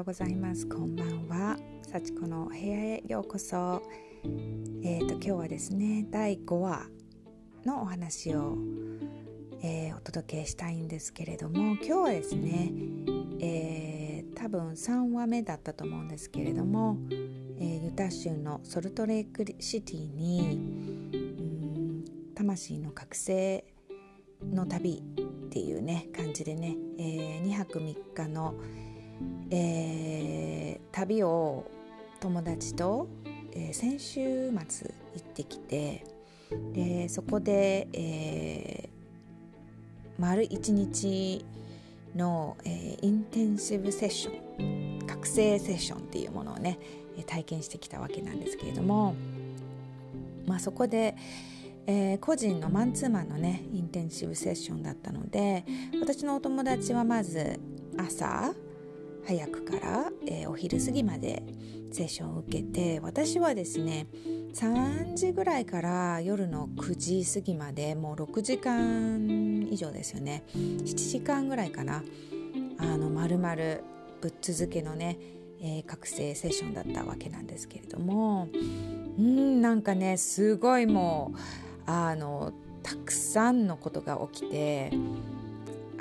ようございます。こんばんは。幸子の部屋へようこそ。えーと今日はですね第5話のお話を、えー、お届けしたいんですけれども今日はですね、えー、多分3話目だったと思うんですけれども、えー、ユタ州のソルトレイクシティにうん魂の覚醒の旅っていうね感じでね、えー、2泊3日の、えー、旅を友達と、えー、先週末行ってきてでそこで、えー、丸1日の、えー、インテンシブセッション覚醒セッションっていうものをね体験してきたわけなんですけれども、まあ、そこで、えー、個人のマンツーマンのねインテンシブセッションだったので私のお友達はまず朝早くから、えー、お昼過ぎまでセッションを受けて私はですね3時ぐらいから夜の9時過ぎまでもう6時間以上ですよね。7時間ぐらいかな。あの丸々ぶっ続けのね、えー、覚醒セッションだったわけなんですけれども。うんなんかねすごいもうあのたくさんのことが起きて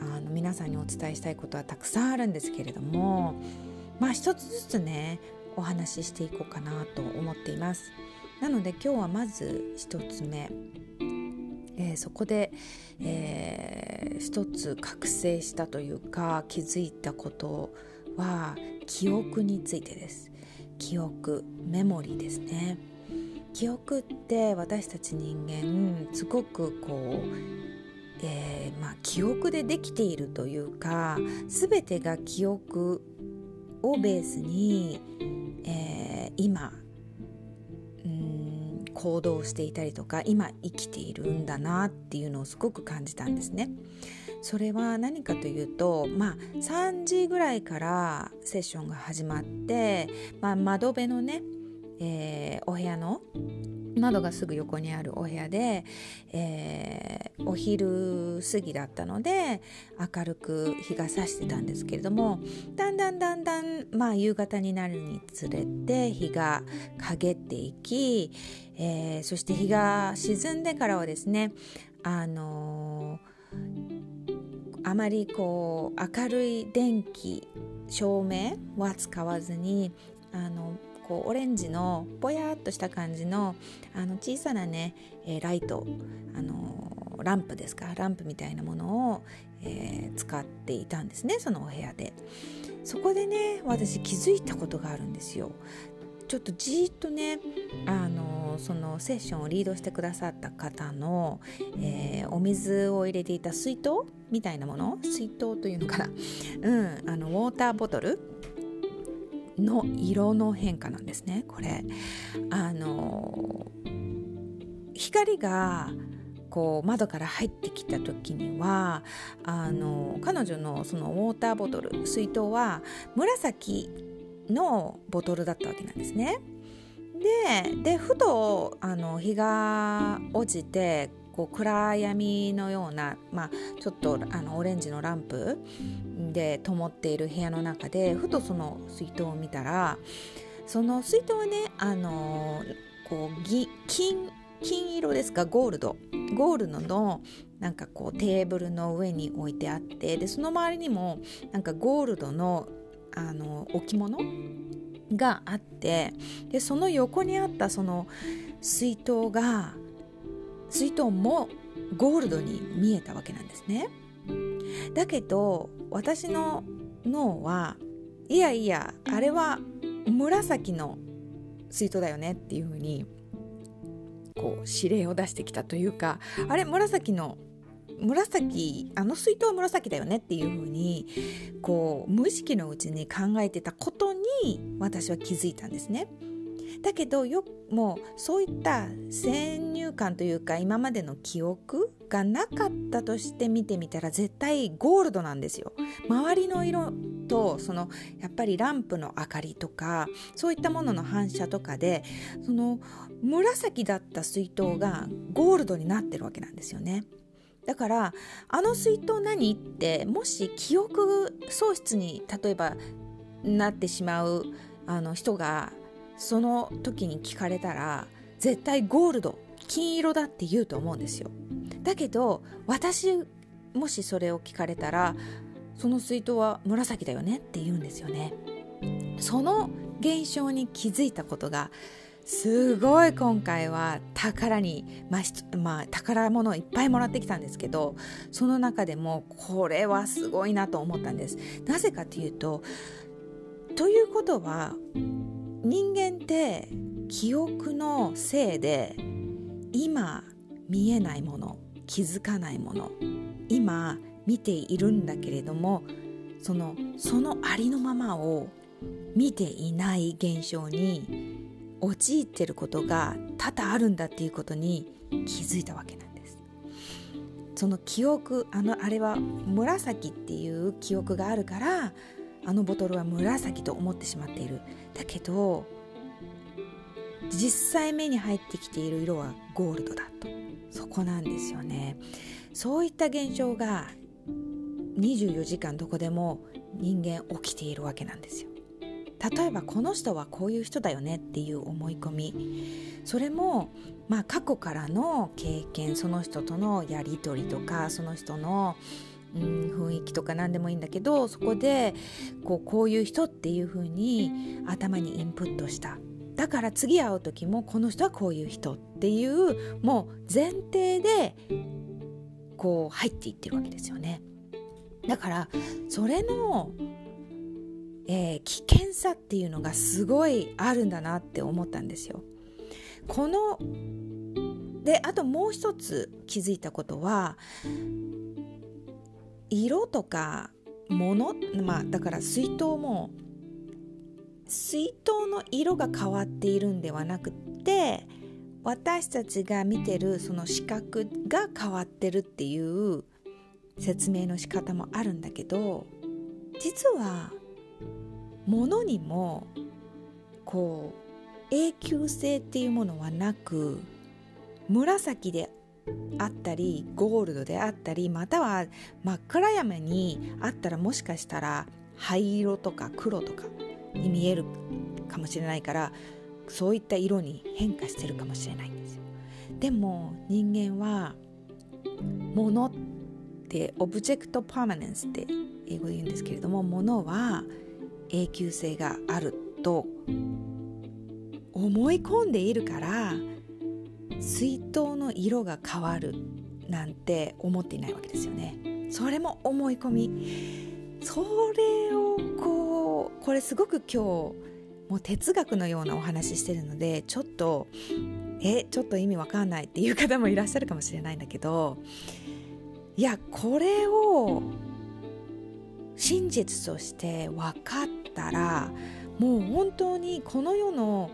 あの皆さんにお伝えしたいことはたくさんあるんですけれどもまあ一つずつねお話ししていこうかなと思っています。なので今日はまず一つ目、えー、そこで、えー、一つ覚醒したというか気づいたことは記憶についてです。記憶メモリーですね。記憶って私たち人間すごくこう、えー、まあ、記憶でできているというか全てが記憶をベースに、えー、今うん行動していたりとか今生きているんだなっていうのをすごく感じたんですね。それは何かというと、まあ、3時ぐらいからセッションが始まって、まあ、窓辺のねえー、お部屋の窓がすぐ横にあるお部屋で、えー、お昼過ぎだったので明るく日が差してたんですけれどもだんだんだんだん、まあ、夕方になるにつれて日が陰っていき、えー、そして日が沈んでからはですねあのー、あまりこう明るい電気照明は使わずにあのこうオレンジのぼやっとした感じのあの小さなね、えー、ライト、あのー、ランプですかランプみたいなものを、えー、使っていたんですねそのお部屋で。そこでね私気づいたことがあるんですよ。ちょっとじーっとねあのそのセッションをリードしてくださった方の、えー、お水を入れていた水筒みたいなもの？水筒というのかな、うん、あのウォーターボトルの色の変化なんですねこれあの光がこう窓から入ってきた時にはあの彼女のそのウォーターボトル水筒は紫のボトルだったわけなんですね。ででふとあの日が落ちてこう暗闇のような、まあ、ちょっとあのオレンジのランプで灯っている部屋の中でふとその水筒を見たらその水筒はねあのこう金金色ですかゴールド。ゴールドのなんかこうテーブルの上に置いてあってでその周りにもなんかゴールドのあの置物があってでその横にあったその水筒が水筒もゴールドに見えたわけなんですね。だけど私の脳はいやいやあれは紫の水筒だよねっていうふうにこう指令を出してきたというかあれ紫の紫あの水筒は紫だよねっていうふうにこう無意識のうちに考えてたことに私は気づいたんですね。だけどよもうそういった先入観というか今までの記憶がなかったとして見てみたら絶対ゴールドなんですよ。周りの色とそのやっぱりランプの明かりとかそういったものの反射とかでその紫だった水筒がゴールドになってるわけなんですよね。だからあの水筒何？ってもし記憶喪失に例えばなってしまうあの人がその時に聞かれたら絶対ゴールド金色だって言うと思うんですよ。だけど私もしそれを聞かれたらその水筒は紫だよねって言うんですよね。その現象に気づいたことがすごい今回は宝に、まあ、まあ、宝物をいっぱいもらってきたんですけどその中でもこれはすごいなと思ったんです。なぜかというとということは人間って記憶のせいで今見えないもの気づかないもの今見ているんだけれどもそのそのありのままを見ていない現象に陥ってることが多々あるんだっていうことに気づいたわけなんです。その記憶あのあれは紫っていう記憶があるからあのボトルは紫と思ってしまっている。だけど実際目に入ってきている色はゴールドだと。そこなんですよね。そういった現象が24時間どこでも人間起きているわけなんですよ。例えばこの人はこういう人だよねっていう思い込み。それも、まあ、過去からの経験その人とのやり取りとかその人の、うん、雰囲気とか何でもいいんだけどそこでこうこういう人っていうふうに頭にインプットしただから次会う時もこの人はこういう人っていうもう前提でこう入っていってるわけですよねだからそれのえー、危険さっていうのがすごいあるんだなって思ったんですよ。このであともう一つ気づいたことは色とか物まあだから水筒も水筒の色が変わっているんではなくて私たちが見てるその視覚が変わってるっていう説明の仕方もあるんだけど実はものにもこう永久性っていうものはなく紫であったりゴールドであったりまたは真っ暗闇にあったらもしかしたら灰色とか黒とかに見えるかもしれないからそういった色に変化してるかもしれないんですよ。でも人間はものってオブジェクトパーマネンスって英語で言うんですけれどもものは永久性があると思い込んでいるから水筒の色が変わるなんて思っていないわけですよね。それも思い込みそれをこうこれすごく今日もう哲学のようなお話ししてるのでちょっとえちょっと意味わかんないっていう方もいらっしゃるかもしれないんだけどいやこれを真実として分かったらもう本当にこの世の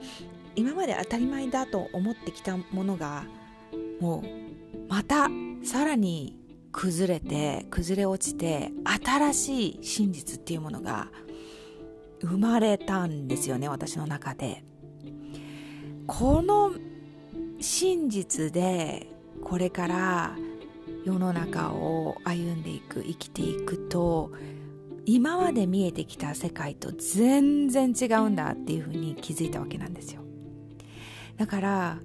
今まで当たり前だと思ってきたものがもうまたさらに崩れて崩れ落ちて新しい真実っていうものが生まれたんですよね私の中で。この真実でこれから世の中を歩んでいく生きていくと今まで見えてきた世界と全然違うんだっていうふうに気づいたわけなんですよ。だから、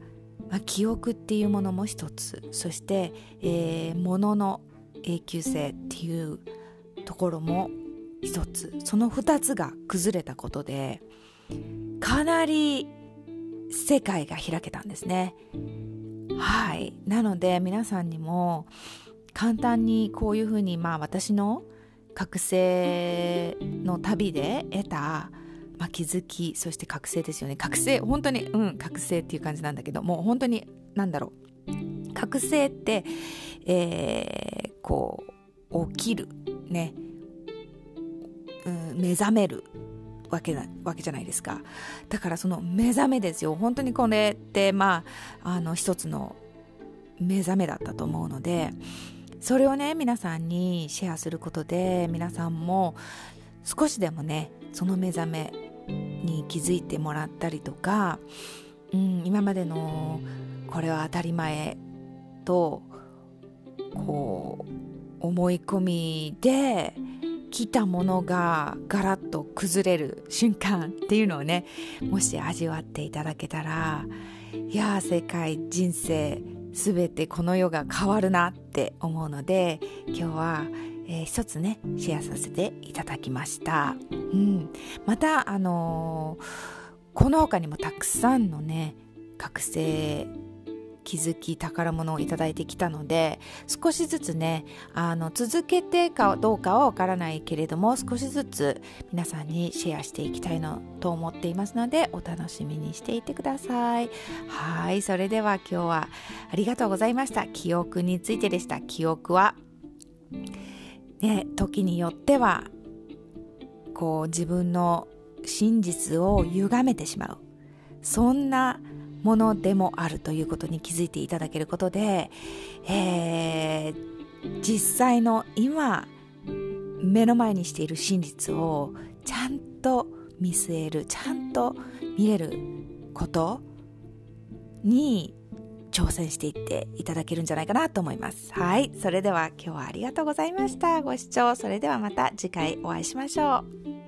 まあ、記憶っていうものも一つ。そして、えー、物の永久性っていうところも一つ。その二つが崩れたことでかなり世界が開けたんですね。はい。なので皆さんにも簡単にこういうふうにまあ私の覚醒の旅で得た、まあ、気づきそして覚醒ですよね。覚醒本当にうん覚醒っていう感じなんだけどもう本当に何だろう。覚醒って、えー、こう起きるね、うん、目覚めるわけなわけじゃないですか。だからその目覚めですよ。本当にこれってまああの一つの目覚めだったと思うのでそれをね皆さんにシェアすることで皆さんも少しでもねその目覚めに気づいてもらったりとか、うん、今までのこれは当たり前とこう思い込みで来たものがガラッと崩れる瞬間っていうのをねもし味わっていただけたらいや世界人生すべてこの世が変わるなって思うので今日は、えー、一つねシェアさせていただきました、うん、またあのー、この他にもたくさんのね覚醒気づき宝物をいただいてきたので少しずつねあの続けてかどうかはわからないけれども少しずつ皆さんにシェアしていきたいのと思っていますのでお楽しみにしていてください。はい。それでは今日はありがとうございました。記憶についてでした。記憶はね時によってはこう自分の真実を歪めてしまう。そんなものでもあるということに気づいていただけることで、えー、実際の今目の前にしている真実をちゃんと見据えるちゃんと見れることに挑戦していっていただけるんじゃないかなと思います。はい。それでは今日はありがとうございました。ご視聴。それではまた次回お会いしましょう。